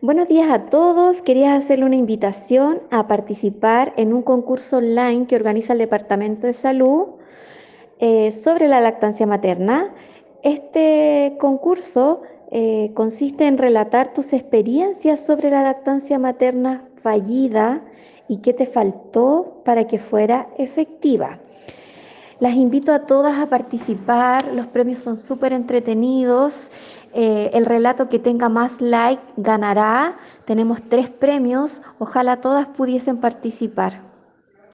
Buenos días a todos. Quería hacerle una invitación a participar en un concurso online que organiza el Departamento de Salud eh, sobre la lactancia materna. Este concurso eh, consiste en relatar tus experiencias sobre la lactancia materna fallida y qué te faltó para que fuera efectiva. Las invito a todas a participar, los premios son súper entretenidos eh, el relato que tenga más like ganará. Tenemos tres premios. Ojalá todas pudiesen participar.